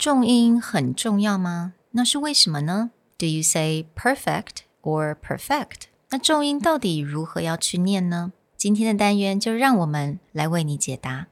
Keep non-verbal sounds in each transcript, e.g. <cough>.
重音很重要吗？那是为什么呢？Do you say perfect or perfect？那重音到底如何要去念呢？今天的单元就让我们来为你解答。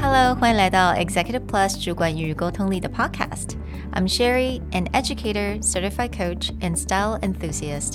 Hello，欢迎来到 Executive Plus 主管与沟通力的 Podcast。I'm Sherry，an educator, certified coach, and style enthusiast.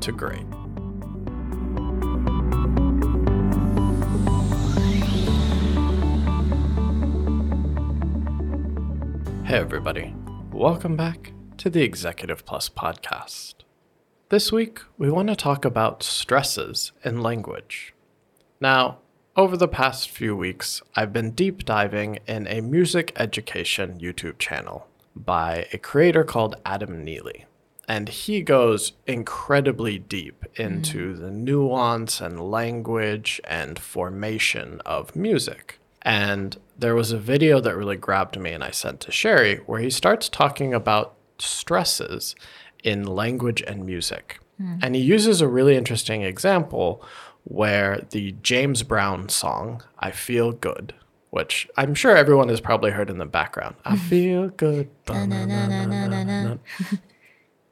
to great. Hey, everybody. Welcome back to the Executive Plus podcast. This week, we want to talk about stresses in language. Now, over the past few weeks, I've been deep diving in a music education YouTube channel by a creator called Adam Neely and he goes incredibly deep into mm. the nuance and language and formation of music. And there was a video that really grabbed me and I sent to Sherry where he starts talking about stresses in language and music. Mm. And he uses a really interesting example where the James Brown song, I Feel Good, which I'm sure everyone has probably heard in the background. I <laughs> feel good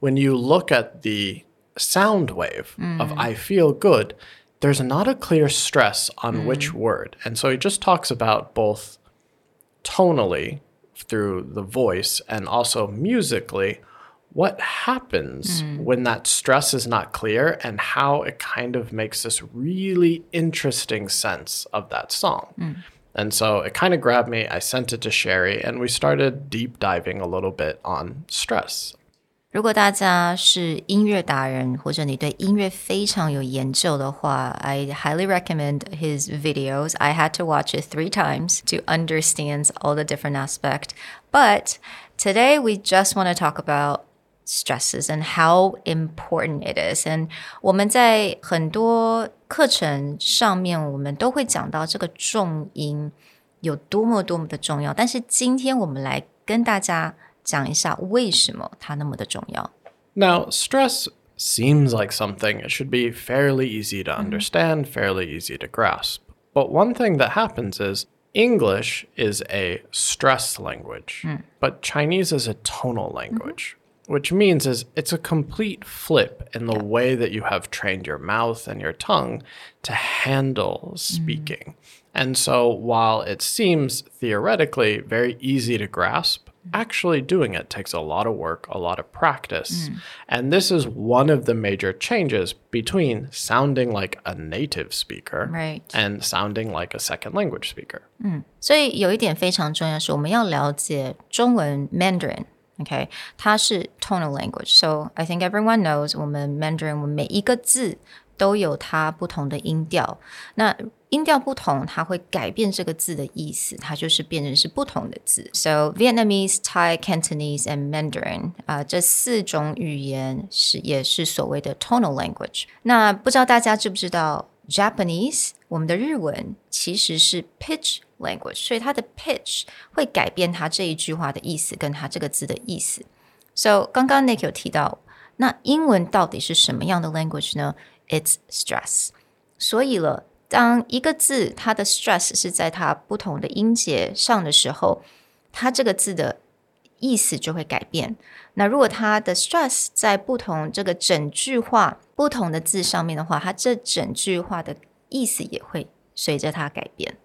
when you look at the sound wave mm. of I feel good, there's not a clear stress on mm. which word. And so he just talks about both tonally through the voice and also musically what happens mm. when that stress is not clear and how it kind of makes this really interesting sense of that song. Mm. And so it kind of grabbed me. I sent it to Sherry, and we started deep diving a little bit on stress. 如果大家是音乐达人，或者你对音乐非常有研究的话，I highly recommend his videos. I had to watch it three times to understand all the different aspect. But today we just want to talk about stresses and how important it is. And 我们在很多课程上面，我们都会讲到这个重音有多么多么的重要。但是今天我们来跟大家讲一下为什么它那么的重要。Now, stress seems like something it should be fairly easy to mm-hmm. understand, fairly easy to grasp. But one thing that happens is English is a stress language, mm. but Chinese is a tonal mm-hmm. language, mm -hmm. which means is it's a complete flip in the yeah. way that you have trained your mouth and your tongue to handle speaking. Mm. And so while it seems theoretically very easy to grasp, actually doing it takes a lot of work, a lot of practice. Mm. And this is one of the major changes between sounding like a native speaker right. and sounding like a second language speaker. Mm. 嗯，所以有一点非常重要是我们要了解中文 Mandarin。Okay，它是 tonal language，so I think everyone knows 我们 Mandarin 我们每一个字都有它不同的音调。那音调不同，它会改变这个字的意思，它就是变成是不同的字。So Vietnamese, Thai, Cantonese and Mandarin 啊、这四种语言是也是所谓的 tonal language。那不知道大家知不知道 Japanese 我们的日文其实是 pitch language，所以它的 pitch 会改变它这一句话的意思跟它这个字的意思。So 刚刚 Nick 有提到，那英文到底是什么样的 language 呢 its stress。所以了，当一个字它的 stress 是在它不同的音节上的时候，它这个字的意思就会改变。那如果它的 stress 在不同这个整句话不同的字上面的话，它这整句话的意思也会随着它改变。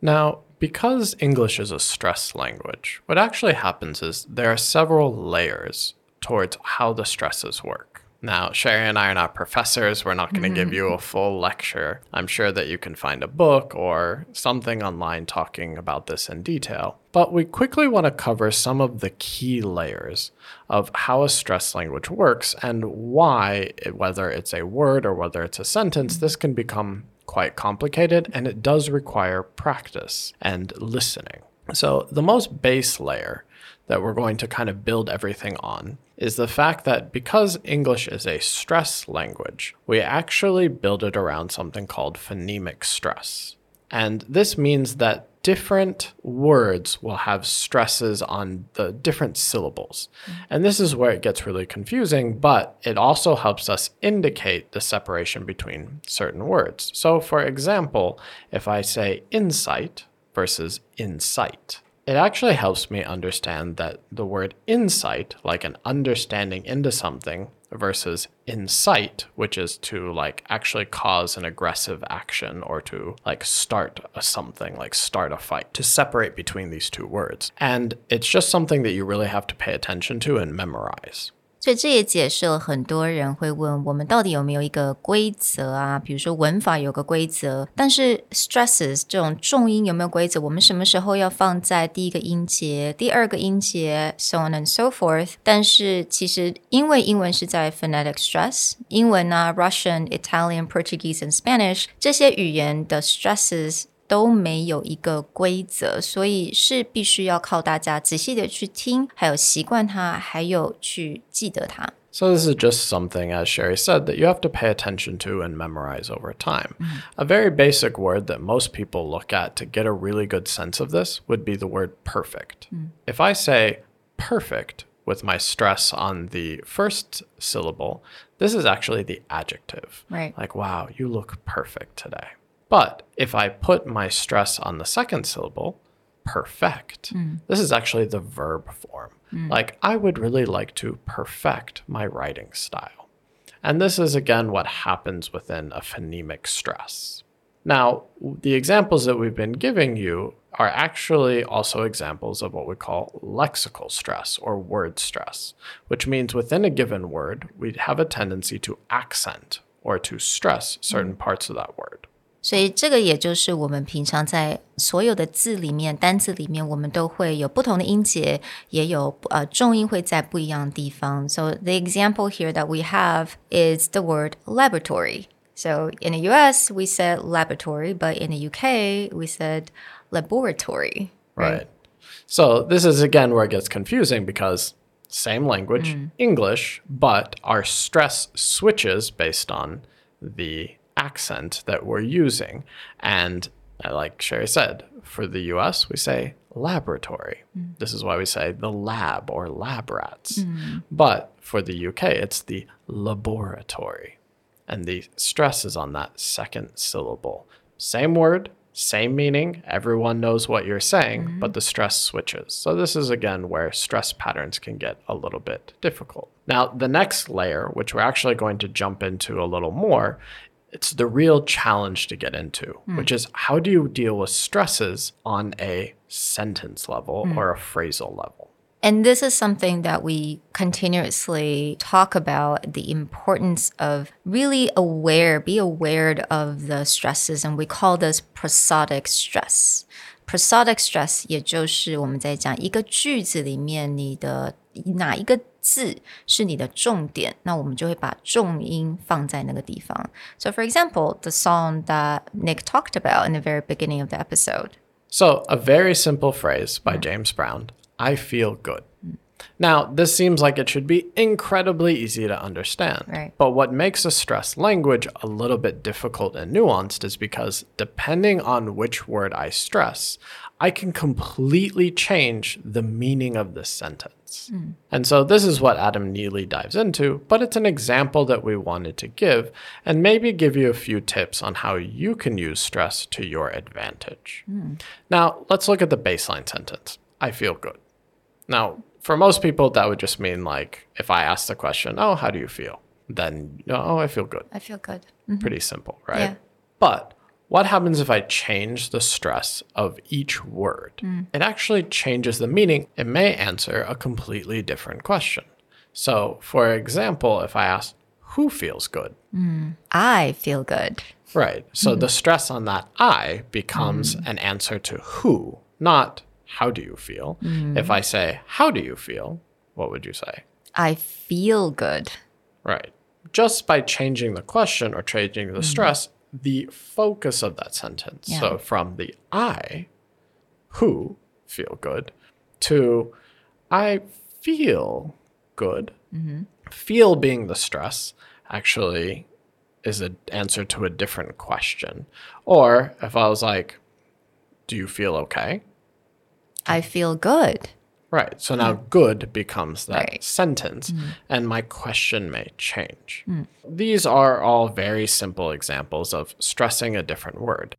Now, because English is a stress language, what actually happens is there are several layers towards how the stresses work. Now, Sherry and I are not professors. We're not going to give mm-hmm. you a full lecture. I'm sure that you can find a book or something online talking about this in detail. But we quickly want to cover some of the key layers of how a stress language works and why, whether it's a word or whether it's a sentence, this can become quite complicated and it does require practice and listening. So, the most base layer that we're going to kind of build everything on is the fact that because English is a stress language, we actually build it around something called phonemic stress. And this means that different words will have stresses on the different syllables. And this is where it gets really confusing, but it also helps us indicate the separation between certain words. So, for example, if I say insight versus insight, it actually helps me understand that the word insight, like an understanding into something, versus incite, which is to like actually cause an aggressive action or to like start a something, like start a fight, to separate between these two words. And it's just something that you really have to pay attention to and memorize. 所以这也解释了很多人会问我们到底有没有一个规则啊？比如说文法有个规则，但是 stresses 这种重音有没有规则？我们什么时候要放在第一个音节、第二个音节，so on and so forth。但是其实因为英文是在 phonetic stress，英文啊，Russian、Italian、Portuguese and Spanish 这些语言的 stresses。都没有一个规则，所以是必须要靠大家仔细的去听，还有习惯它，还有去记得它。So, this is just something, as Sherry said, that you have to pay attention to and memorize over time. Mm. A very basic word that most people look at to get a really good sense of this would be the word perfect. Mm. If I say perfect with my stress on the first syllable, this is actually the adjective. Right. Like, wow, you look perfect today. But if I put my stress on the second syllable, perfect, hmm. this is actually the verb form. Hmm. Like, I would really like to perfect my writing style. And this is again what happens within a phonemic stress. Now, the examples that we've been giving you are actually also examples of what we call lexical stress or word stress, which means within a given word, we have a tendency to accent or to stress certain hmm. parts of that word. 所以这个也就是我们平常在所有的字里面、单字里面，我们都会有不同的音节，也有呃重音会在不一样的地方。So the example here that we have is the word laboratory. So in the US we said laboratory, but in the UK we said laboratory. Right. right. So this is again where it gets confusing because same language, mm. English, but our stress switches based on the accent that we're using. And uh, like Sherry said, for the US, we say laboratory. Mm. This is why we say the lab or lab rats. Mm. But for the UK, it's the laboratory. And the stress is on that second syllable. Same word, same meaning. Everyone knows what you're saying, mm-hmm. but the stress switches. So, this is again where stress patterns can get a little bit difficult. Now, the next layer, which we're actually going to jump into a little more, it's the real challenge to get into, mm. which is how do you deal with stresses on a sentence level mm. or a phrasal level? And this is something that we continuously talk about the importance of really aware, be aware of the stresses. And we call this prosodic stress. Prosodic stress 也就是我们在讲一个句子里面你的哪一个字是你的重点，那我们就会把重音放在那个地方。So for example, the song that Nick talked about in the very beginning of the episode. So a very simple phrase by James Brown. I feel good. Now, this seems like it should be incredibly easy to understand. Right. But what makes a stress language a little bit difficult and nuanced is because depending on which word I stress, I can completely change the meaning of the sentence. Hmm. And so this is what Adam Neely dives into, but it's an example that we wanted to give and maybe give you a few tips on how you can use stress to your advantage. Hmm. Now, let's look at the baseline sentence. I feel good. Now, for most people, that would just mean like if I ask the question, Oh, how do you feel? Then, oh, I feel good. I feel good. Mm-hmm. Pretty simple, right? Yeah. But what happens if I change the stress of each word? Mm. It actually changes the meaning. It may answer a completely different question. So, for example, if I ask, Who feels good? Mm. I feel good. Right. So mm-hmm. the stress on that I becomes mm. an answer to who, not how do you feel. If mm. I say, How do you feel? What would you say? I feel good. Right. Just by changing the question or changing the mm. stress, the focus of that sentence. Yeah. So from the I, who feel good, to I feel good. Mm-hmm. Feel being the stress actually is an answer to a different question. Or if I was like, Do you feel okay? I feel good. Right. So now good becomes that Right. sentence, mm. and my question may change. Mm. These are all very simple examples of stressing a different word.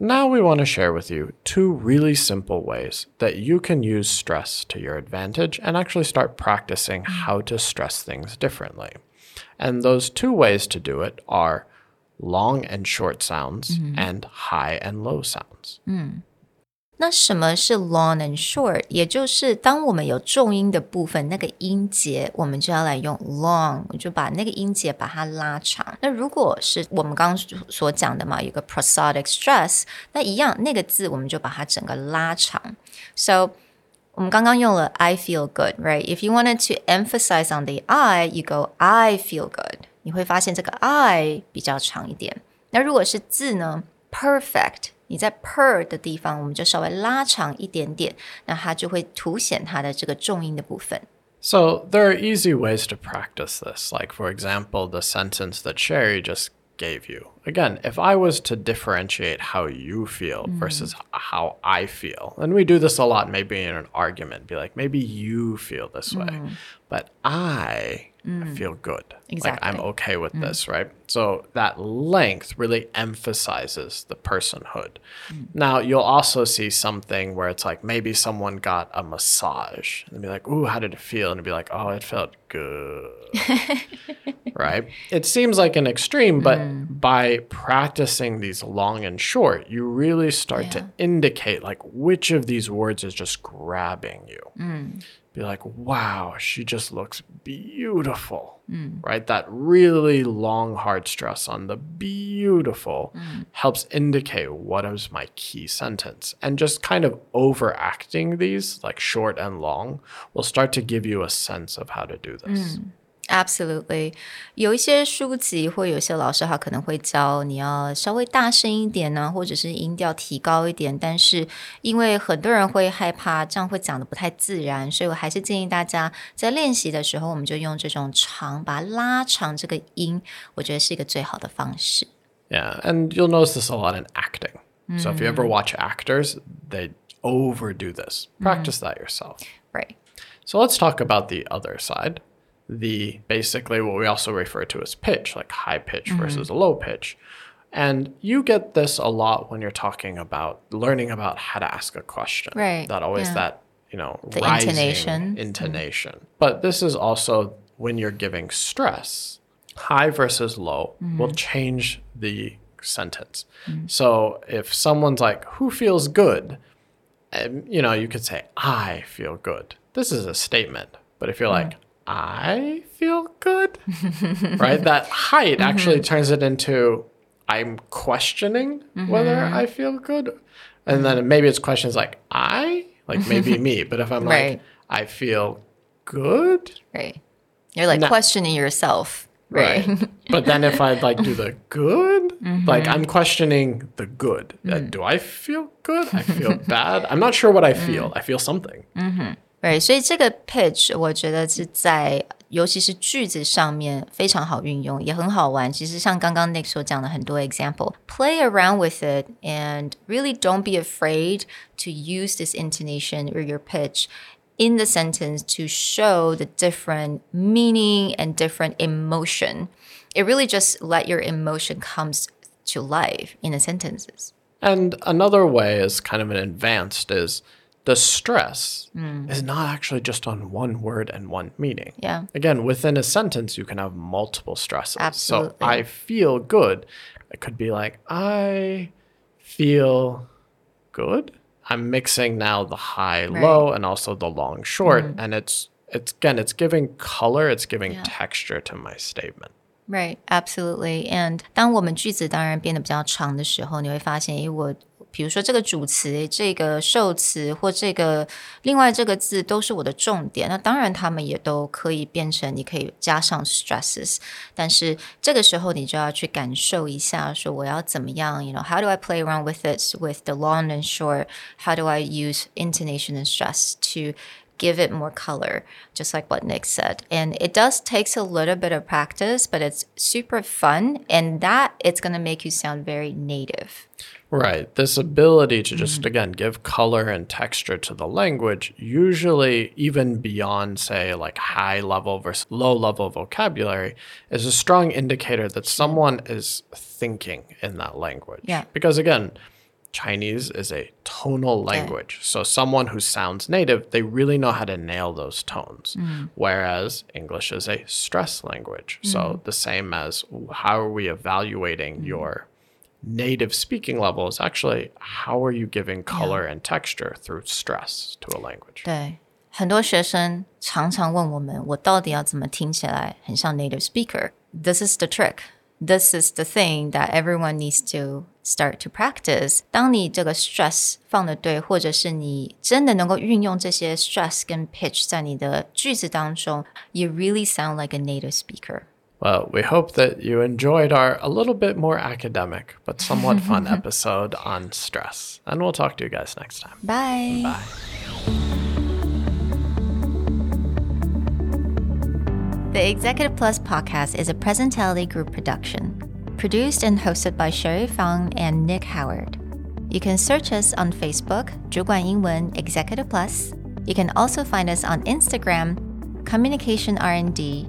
Now we want to share with you two really simple ways that you can use stress to your advantage and actually start practicing mm. how to stress things differently. And those two ways to do it are long and short sounds mm-hmm. and high and low sounds. 那什么是 long and short？也就是当我们有重音的部分，那个音节我们就要来用 long，就把那个音节把它拉长。那如果是我们刚刚所讲的嘛，有个 prosodic stress，那一样那个字我们就把它整个拉长。So 我们刚刚用了 I feel good, right? If you wanted to emphasize on the I, you go I feel good. 你会发现这个 I 比较长一点。那如果是字呢，perfect，你在 per 的地方，我们就稍微拉长一点点，那它就会凸显它的这个重音的部分。So there are easy ways to practice this. Like for example, the sentence that Sherry just gave you. Again, if I was to differentiate how you feel mm. versus how I feel, and we do this a lot maybe in an argument, be like, maybe you feel this way, mm. but I Mm. feel good. Like, I'm okay with mm. this, right? So that length really emphasizes the personhood. Mm. Now, you'll also see something where it's like maybe someone got a massage and be like, Ooh, how did it feel? And be like, Oh, it felt good. <laughs> right? It seems like an extreme, but by practicing these long and short, you really start to indicate like which of these words is just grabbing you be like, wow, she just looks beautiful, mm. right? That really long, hard stress on the beautiful mm. helps indicate what is my key sentence. And just kind of overacting these, like short and long, will start to give you a sense of how to do this. Mm. Absolutely，有一些书籍或有些老师他可能会教你要稍微大声一点呢、啊，或者是音调提高一点。但是因为很多人会害怕这样会讲的不太自然，所以我还是建议大家在练习的时候，我们就用这种长，把它拉长这个音，我觉得是一个最好的方式。Yeah, and you'll notice this a lot in acting. So if you ever mm-hmm. watch actors, they overdo this. Mm-hmm. Practice that yourself. Right. So let's talk about the other side. The basically what we also refer to as pitch, like high pitch mm-hmm. versus a low pitch. And you get this a lot when you're talking about learning about how to ask a question. Right, That always yeah. that, you know, The rising intonation. intonation. But this is also when you're giving stress. High versus low mm-hmm. will change the sentence. Mm-hmm. So if someone's like, who feels good? um, you know, you could say, I feel good. This is a statement. But if you're like, I feel good, right? That height mm-hmm. actually turns it into, I'm questioning mm-hmm. whether I feel good. And then mm-hmm. maybe it's questions like, I, like maybe <laughs> me. But if I'm like, I feel good, Right. You're like No. questioning yourself. Right. but then if I like do the good, <laughs> like I'm questioning the good. Uh, mm. do I feel good? I feel bad. I'm not sure what I <laughs> mm. feel. I feel something. 对，所以这个 pitch 我觉得是在尤其是句子上面非常好运用，也很好玩。其实像刚刚 Nick 所讲的很多 example，play around with it and really don't be afraid to use this intonation or your pitch in the sentence to show the different meaning and different emotion. It really just let your emotion comes to life in the sentences. And another way is kind of an advanced is the stress mm. is not actually just on one word and one meaning. Yeah. Again, within a sentence, you can have multiple stresses. Absolutely. So I feel good. It could be like, I feel good. I'm mixing now the high right. low and also the long short. Mm. And it's, it's again, it's giving color, it's giving yeah. texture to my statement. Right, absolutely. And 当我们句子当然变得比较长的时候，你会发现，诶，我比如说这个主词、这个受词或这个另外这个字都是我的重点。那当然，它们也都可以变成你可以加上 stresses，但是这个时候你就要去感受一下，说我要怎么样，you know，how do I play around with it with the long and short？How do I use intonation and stress to give it more color, just like what Nick said. And it does takes a little bit of practice, but it's super fun and that it's going to make you sound very native. Right. This ability to just, mm-hmm. again, give color and texture to the language, usually even beyond, say, like high level versus low level vocabulary, is a strong indicator that someone is thinking in that language. Yeah. Because, again, Chinese is a tonal language. Okay. So someone who sounds native, they really know how to nail those tones. Mm. Whereas English is a stress language. Mm. So the same as how are we evaluating mm. your native speaking level is actually how are you giving color and texture through stress to a language. 对，很多学生常常问我们，我到底要怎么听起来很像 native speaker? This is the trick. This is the thing that everyone needs to start to practice。当你这个 stress 放的对，或者是你真的能够运用这些 stress 跟 pitch 在你的句子当中，you really sound like a native speaker。well, we hope that you enjoyed our a little bit more academic but somewhat <laughs> fun episode on stress. And we'll talk to you guys next time. Bye. Bye. The Executive Plus podcast is a Presentality Group production, produced and hosted by Sherry Fang and Nick Howard. You can search us on Facebook, Yingwen Executive Plus. You can also find us on Instagram, Communication R&D,